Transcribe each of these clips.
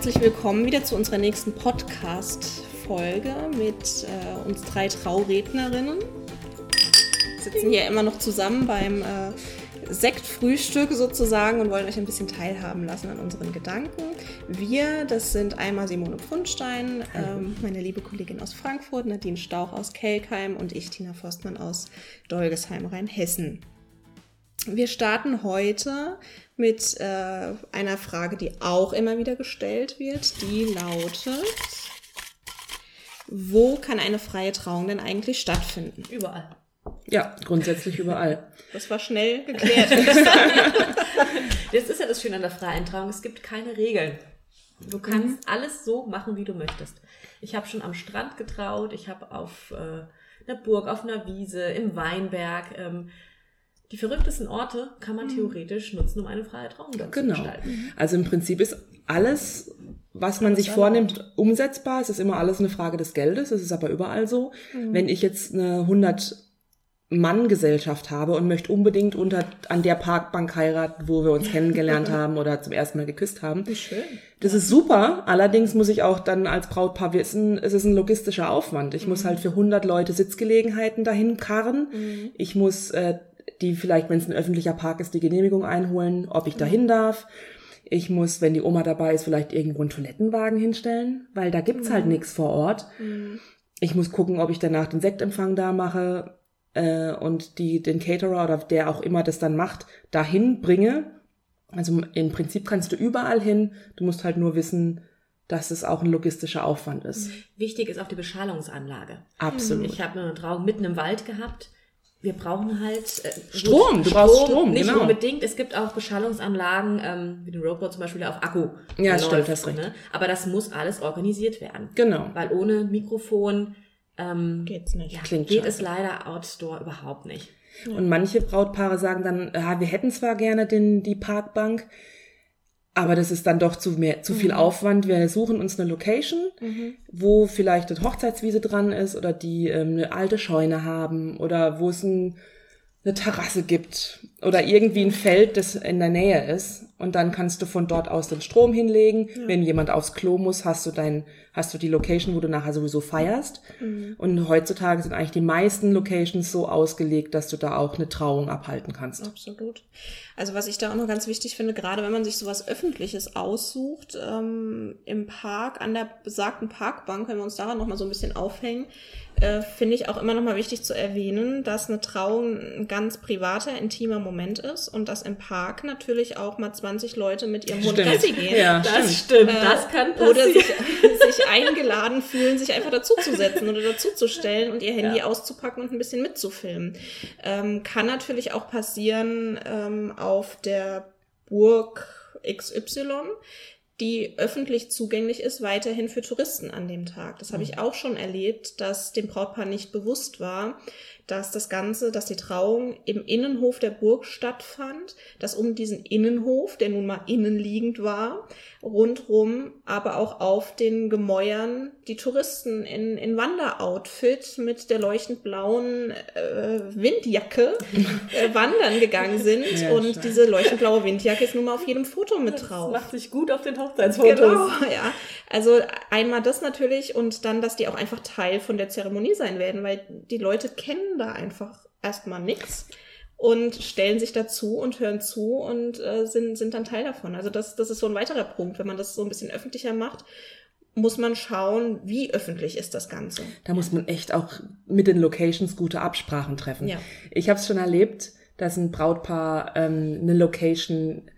herzlich willkommen wieder zu unserer nächsten Podcast-Folge mit äh, uns drei Traurednerinnen. Wir sitzen hier immer noch zusammen beim äh, Sektfrühstück sozusagen und wollen euch ein bisschen teilhaben lassen an unseren Gedanken. Wir, das sind einmal Simone Pfundstein, ähm, meine liebe Kollegin aus Frankfurt, Nadine Stauch aus Kelkheim und ich, Tina Forstmann aus Dolgesheim, Rheinhessen. Wir starten heute mit äh, einer Frage, die auch immer wieder gestellt wird. Die lautet, wo kann eine freie Trauung denn eigentlich stattfinden? Überall. Ja, grundsätzlich überall. Das war schnell geklärt. das ist ja das Schöne an der freien Trauung. Es gibt keine Regeln. Du kannst mhm. alles so machen, wie du möchtest. Ich habe schon am Strand getraut, ich habe auf äh, einer Burg, auf einer Wiese, im Weinberg. Ähm, die verrücktesten Orte kann man mhm. theoretisch nutzen, um eine freie Trauung genau. zu gestalten. Mhm. Also im Prinzip ist alles, was man sich vornimmt, umsetzbar. Es ist immer alles eine Frage des Geldes. Es ist aber überall so. Mhm. Wenn ich jetzt eine 100 Mann-Gesellschaft habe und möchte unbedingt unter, an der Parkbank heiraten, wo wir uns kennengelernt haben oder zum ersten Mal geküsst haben. Wie schön. Das ist super. Allerdings muss ich auch dann als Brautpaar wissen, es ist ein logistischer Aufwand. Ich mhm. muss halt für 100 Leute Sitzgelegenheiten dahin karren. Mhm. Ich muss äh, die vielleicht, wenn es ein öffentlicher Park ist, die Genehmigung einholen, ob ich dahin darf. Ich muss, wenn die Oma dabei ist, vielleicht irgendwo einen Toilettenwagen hinstellen, weil da gibt's halt mhm. halt nichts vor Ort. Mhm. Ich muss gucken, ob ich danach den Sektempfang da mache äh, und die den Caterer oder der auch immer das dann macht, dahin bringe. Also im Prinzip kannst du überall hin. Du musst halt nur wissen, dass es auch ein logistischer Aufwand ist. Wichtig ist auch die Beschallungsanlage. Absolut. Ich habe eine Trauung mitten im Wald gehabt wir brauchen halt äh, Strom. Du brauchst Strom, nicht genau. unbedingt. Es gibt auch Beschallungsanlagen, ähm, wie den Roadboard zum Beispiel, der auf Akku. Ja, läuft, stimmt, hast recht. Ne? Aber das muss alles organisiert werden. Genau. Weil ohne Mikrofon ähm, geht's nicht. Ja, Klingt geht scheiße. es leider outdoor überhaupt nicht. Und manche Brautpaare sagen dann, ja, wir hätten zwar gerne den, die Parkbank, aber das ist dann doch zu mehr, zu viel mhm. Aufwand. Wir suchen uns eine Location, mhm. wo vielleicht eine Hochzeitswiese dran ist oder die ähm, eine alte Scheune haben oder wo es ein eine Terrasse gibt oder irgendwie ein Feld, das in der Nähe ist. Und dann kannst du von dort aus den Strom hinlegen. Ja. Wenn jemand aufs Klo muss, hast du dein, hast du die Location, wo du nachher sowieso feierst. Mhm. Und heutzutage sind eigentlich die meisten Locations so ausgelegt, dass du da auch eine Trauung abhalten kannst. Absolut. Also was ich da auch noch ganz wichtig finde, gerade wenn man sich sowas Öffentliches aussucht, ähm, im Park, an der besagten Parkbank, wenn wir uns daran nochmal so ein bisschen aufhängen, äh, finde ich auch immer noch mal wichtig zu erwähnen, dass eine Trauung ganz privater, intimer Moment ist und dass im Park natürlich auch mal 20 Leute mit ihrem Hund Gassi gehen. Ja, das stimmt. Äh, das kann passieren. Oder sich, sich, eingeladen fühlen, sich einfach dazuzusetzen oder dazuzustellen und ihr Handy ja. auszupacken und ein bisschen mitzufilmen. Ähm, kann natürlich auch passieren ähm, auf der Burg XY die öffentlich zugänglich ist, weiterhin für Touristen an dem Tag. Das habe ich mhm. auch schon erlebt, dass dem Brautpaar nicht bewusst war, dass das Ganze, dass die Trauung im Innenhof der Burg stattfand, dass um diesen Innenhof, der nun mal innenliegend war, rundrum, aber auch auf den Gemäuern die Touristen in, in Wanderoutfit mit der leuchtend blauen äh, Windjacke äh, wandern gegangen sind. Ja, und schön. diese leuchtend blaue Windjacke ist nun mal auf jedem Foto mit drauf. Das macht sich gut auf den Hochzeitsfotos. Genau, ja. Also einmal das natürlich und dann, dass die auch einfach Teil von der Zeremonie sein werden, weil die Leute kennen da einfach erstmal nichts und stellen sich dazu und hören zu und äh, sind, sind dann Teil davon. Also das, das ist so ein weiterer Punkt. Wenn man das so ein bisschen öffentlicher macht, muss man schauen, wie öffentlich ist das Ganze. Da muss man echt auch mit den Locations gute Absprachen treffen. Ja. Ich habe es schon erlebt, dass ein Brautpaar ähm, eine Location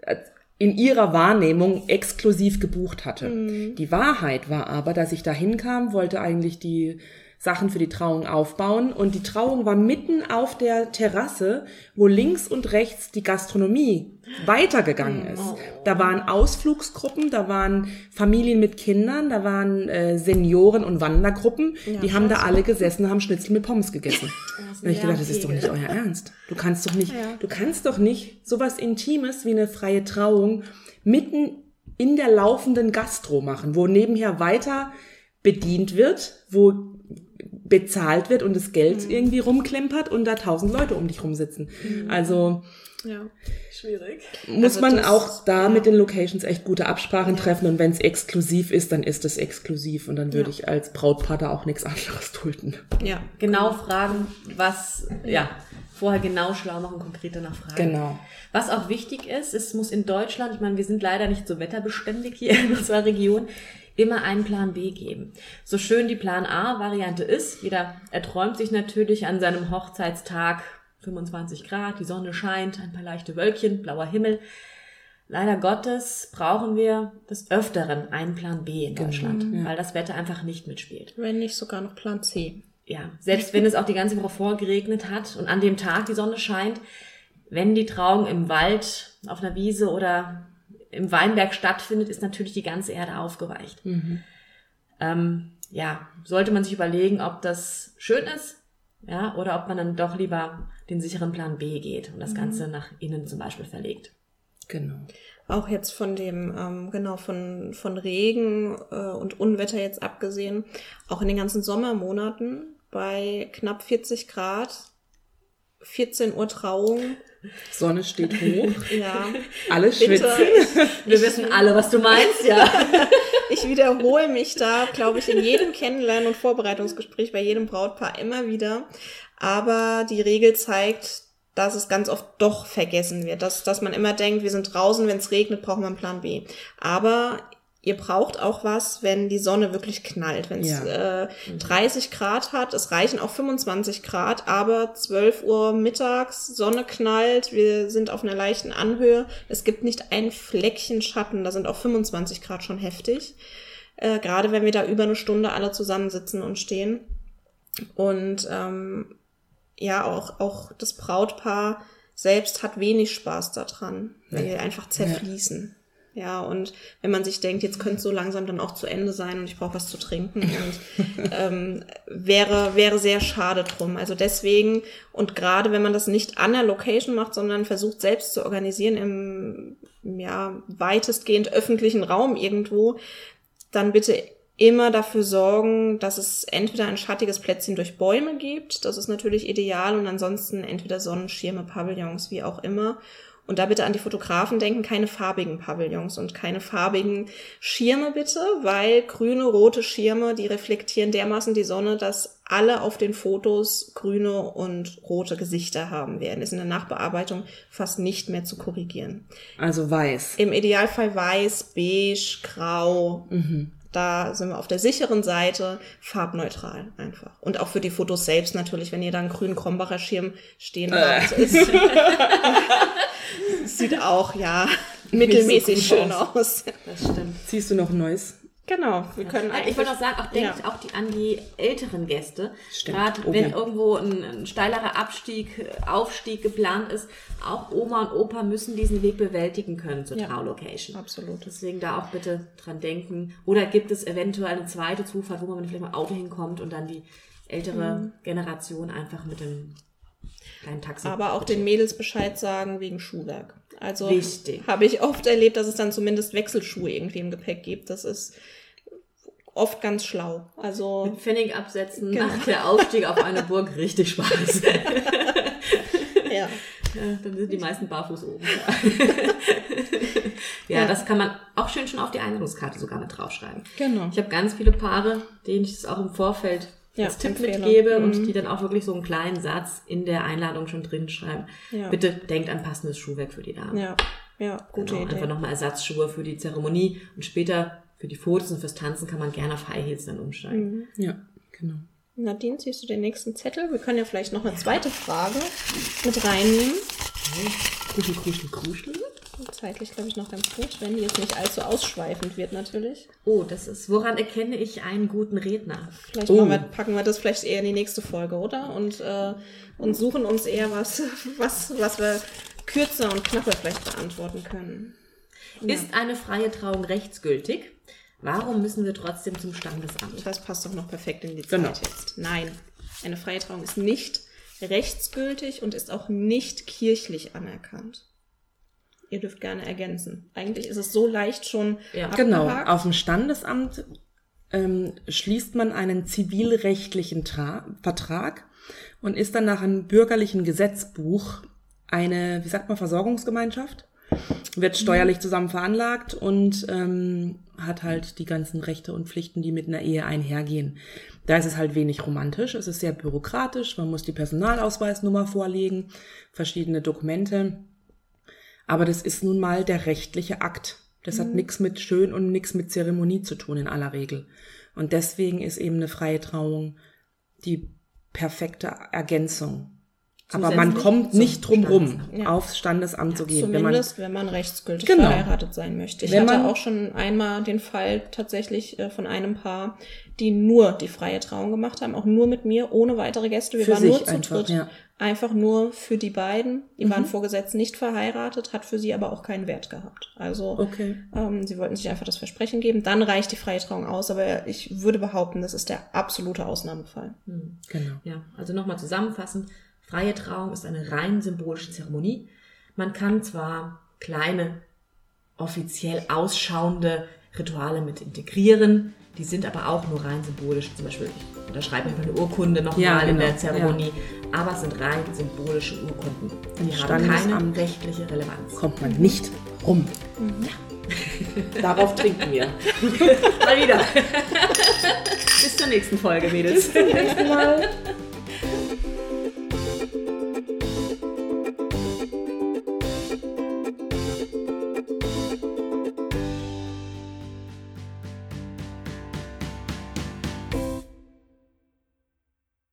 äh, in ihrer Wahrnehmung exklusiv gebucht hatte. Mhm. Die Wahrheit war aber, dass ich da hinkam, wollte eigentlich die Sachen für die Trauung aufbauen. Und die Trauung war mitten auf der Terrasse, wo links und rechts die Gastronomie weitergegangen ist. Da waren Ausflugsgruppen, da waren Familien mit Kindern, da waren äh, Senioren und Wandergruppen. Ja, die haben da alle gesessen, haben Schnitzel mit Pommes gegessen. Und ich gedacht, das ist doch nicht euer Ernst. Du kannst doch nicht, ja. du kannst doch nicht sowas Intimes wie eine freie Trauung mitten in der laufenden Gastro machen, wo nebenher weiter bedient wird, wo bezahlt wird und das Geld mhm. irgendwie rumklimpert und da tausend Leute um dich rumsitzen. Mhm. Also ja. Schwierig. Muss also man das, auch da ja. mit den Locations echt gute Absprachen ja. treffen und wenn es exklusiv ist, dann ist es exklusiv und dann würde ja. ich als Brautpaar da auch nichts anderes dulden. Ja, genau fragen, was, ja, vorher genau schlau machen, konkreter nachfragen. Genau. Was auch wichtig ist, es muss in Deutschland, ich meine, wir sind leider nicht so wetterbeständig hier in unserer Region, immer einen Plan B geben. So schön die Plan A-Variante ist, jeder erträumt sich natürlich an seinem Hochzeitstag 25 Grad, die Sonne scheint, ein paar leichte Wölkchen, blauer Himmel. Leider Gottes brauchen wir des Öfteren einen Plan B in genau, Deutschland, mhm, weil das Wetter einfach nicht mitspielt. Wenn nicht sogar noch Plan C. Ja, selbst wenn es auch die ganze Woche vorgeregnet hat und an dem Tag die Sonne scheint, wenn die Trauung im Wald, auf einer Wiese oder im Weinberg stattfindet, ist natürlich die ganze Erde aufgeweicht. Mhm. Ähm, ja, sollte man sich überlegen, ob das schön ist, ja, oder ob man dann doch lieber den sicheren Plan B geht und das mhm. Ganze nach innen zum Beispiel verlegt. Genau. Auch jetzt von dem, ähm, genau, von, von Regen äh, und Unwetter jetzt abgesehen, auch in den ganzen Sommermonaten bei knapp 40 Grad, 14 Uhr Trauung. Sonne steht hoch. ja. Alle schwitzen. Wir wissen alle, was du meinst, ja. ich wiederhole mich da, glaube ich, in jedem Kennenlernen- und Vorbereitungsgespräch bei jedem Brautpaar immer wieder. Aber die Regel zeigt, dass es ganz oft doch vergessen wird, dass, dass man immer denkt, wir sind draußen, wenn es regnet, brauchen wir einen Plan B. Aber ihr braucht auch was, wenn die Sonne wirklich knallt. Wenn es ja. äh, 30 Grad hat, es reichen auch 25 Grad, aber 12 Uhr mittags, Sonne knallt, wir sind auf einer leichten Anhöhe, es gibt nicht ein Fleckchen Schatten, da sind auch 25 Grad schon heftig. Äh, gerade wenn wir da über eine Stunde alle zusammensitzen und stehen. Und ähm, ja, auch, auch das Brautpaar selbst hat wenig Spaß daran, weil die einfach zerfließen. Ja. Ja, und wenn man sich denkt, jetzt könnte es so langsam dann auch zu Ende sein und ich brauche was zu trinken und ähm, wäre, wäre sehr schade drum. Also deswegen, und gerade wenn man das nicht an der Location macht, sondern versucht selbst zu organisieren im ja, weitestgehend öffentlichen Raum irgendwo, dann bitte immer dafür sorgen, dass es entweder ein schattiges Plätzchen durch Bäume gibt, das ist natürlich ideal, und ansonsten entweder Sonnenschirme, Pavillons, wie auch immer. Und da bitte an die Fotografen denken, keine farbigen Pavillons und keine farbigen Schirme bitte, weil grüne, rote Schirme, die reflektieren dermaßen die Sonne, dass alle auf den Fotos grüne und rote Gesichter haben werden. Ist in der Nachbearbeitung fast nicht mehr zu korrigieren. Also weiß. Im Idealfall weiß, beige, grau. Mhm da sind wir auf der sicheren Seite, farbneutral einfach. Und auch für die Fotos selbst natürlich, wenn ihr da einen grünen Krombacher Schirm stehen äh. habt, ist, sieht auch, ja, mittelmäßig so schön aus. aus. Das stimmt. Ziehst du noch ein neues? Genau, wir können ja, Ich wollte auch sagen, auch denkt ja. auch die, an die älteren Gäste. Gerade oh, wenn irgendwo ein, ein, steilerer Abstieg, Aufstieg geplant ist, auch Oma und Opa müssen diesen Weg bewältigen können zur ja, Traulocation. Absolut. Deswegen da auch bitte dran denken. Oder gibt es eventuell eine zweite Zufahrt, wo man vielleicht mal Auto hinkommt und dann die ältere mhm. Generation einfach mit dem kleinen Taxi. Aber auch den Mädels Bescheid sagen wegen Schuhwerk. Also habe ich oft erlebt, dass es dann zumindest Wechselschuhe irgendwie im Gepäck gibt. Das ist oft ganz schlau. Also mit Pfennig absetzen genau. macht der Aufstieg auf eine Burg richtig Spaß. ja. ja. Dann sind die meisten barfuß oben. ja, ja, das kann man auch schön schon auf die Einladungskarte sogar mit draufschreiben. Genau. Ich habe ganz viele Paare, denen ich das auch im Vorfeld ja, als Tipp mitgebe mhm. und die dann auch wirklich so einen kleinen Satz in der Einladung schon drin schreiben. Ja. Bitte denkt an passendes Schuhwerk für die Dame. Ja, ja gute genau, Idee. Einfach nochmal Ersatzschuhe für die Zeremonie und später für die Fotos und fürs Tanzen kann man gerne auf High Heels dann umsteigen. Mhm. Ja, genau. Nadine, siehst du den nächsten Zettel? Wir können ja vielleicht noch eine zweite Frage mit reinnehmen. Kuschel, kuschel, kuschel. Zeitlich, glaube ich, noch ganz gut, wenn die jetzt nicht allzu ausschweifend wird, natürlich. Oh, das ist, woran erkenne ich einen guten Redner? Vielleicht oh. wir, packen wir das vielleicht eher in die nächste Folge, oder? Und, äh, und suchen uns eher was, was, was wir kürzer und knapper vielleicht beantworten können. Ja. Ist eine freie Trauung rechtsgültig? Warum müssen wir trotzdem zum Standesamt? Das passt doch noch perfekt in die Zeit genau. jetzt. Nein, eine freie Trauung ist nicht rechtsgültig und ist auch nicht kirchlich anerkannt. Ihr dürft gerne ergänzen. Eigentlich ist es so leicht schon. Ja. Genau, auf dem Standesamt ähm, schließt man einen zivilrechtlichen Tra Vertrag und ist dann nach einem bürgerlichen Gesetzbuch eine, wie sagt man, Versorgungsgemeinschaft, wird steuerlich zusammen veranlagt und ähm, hat halt die ganzen Rechte und Pflichten, die mit einer Ehe einhergehen. Da ist es halt wenig romantisch, es ist sehr bürokratisch, man muss die Personalausweisnummer vorlegen, verschiedene Dokumente. Aber das ist nun mal der rechtliche Akt. Das mhm. hat nichts mit schön und nichts mit Zeremonie zu tun in aller Regel. Und deswegen ist eben eine freie Trauung die perfekte Ergänzung aber man kommt nicht drum rum, ja. aufs Standesamt ja, zu gehen. Zumindest, wenn man, wenn man rechtsgültig genau. verheiratet sein möchte. Ich wenn hatte auch schon einmal den Fall tatsächlich äh, von einem Paar, die nur die freie Trauung gemacht haben, auch nur mit mir, ohne weitere Gäste. Wir waren nur zu einfach, dritt. Ja. Einfach nur für die beiden. Die mhm. waren vorgesetzt nicht verheiratet, hat für sie aber auch keinen Wert gehabt. Also okay. ähm, sie wollten sich einfach das Versprechen geben. Dann reicht die freie Trauung aus, aber ich würde behaupten, das ist der absolute Ausnahmefall. Mhm. Genau. Ja, also nochmal zusammenfassend. Freie Trauung ist eine rein symbolische Zeremonie. Man kann zwar kleine, offiziell ausschauende Rituale mit integrieren, die sind aber auch nur rein symbolisch. Zum Beispiel, ich unterschreibe einfach eine Urkunde nochmal ja, genau. in der Zeremonie. Ja. Aber es sind rein symbolische Urkunden. Die haben keine rechtliche Relevanz. Kommt man nicht rum. Mhm. Ja. Darauf trinken wir. Mal wieder. Bis zur nächsten Folge, Mädels. Bis zum nächsten Mal.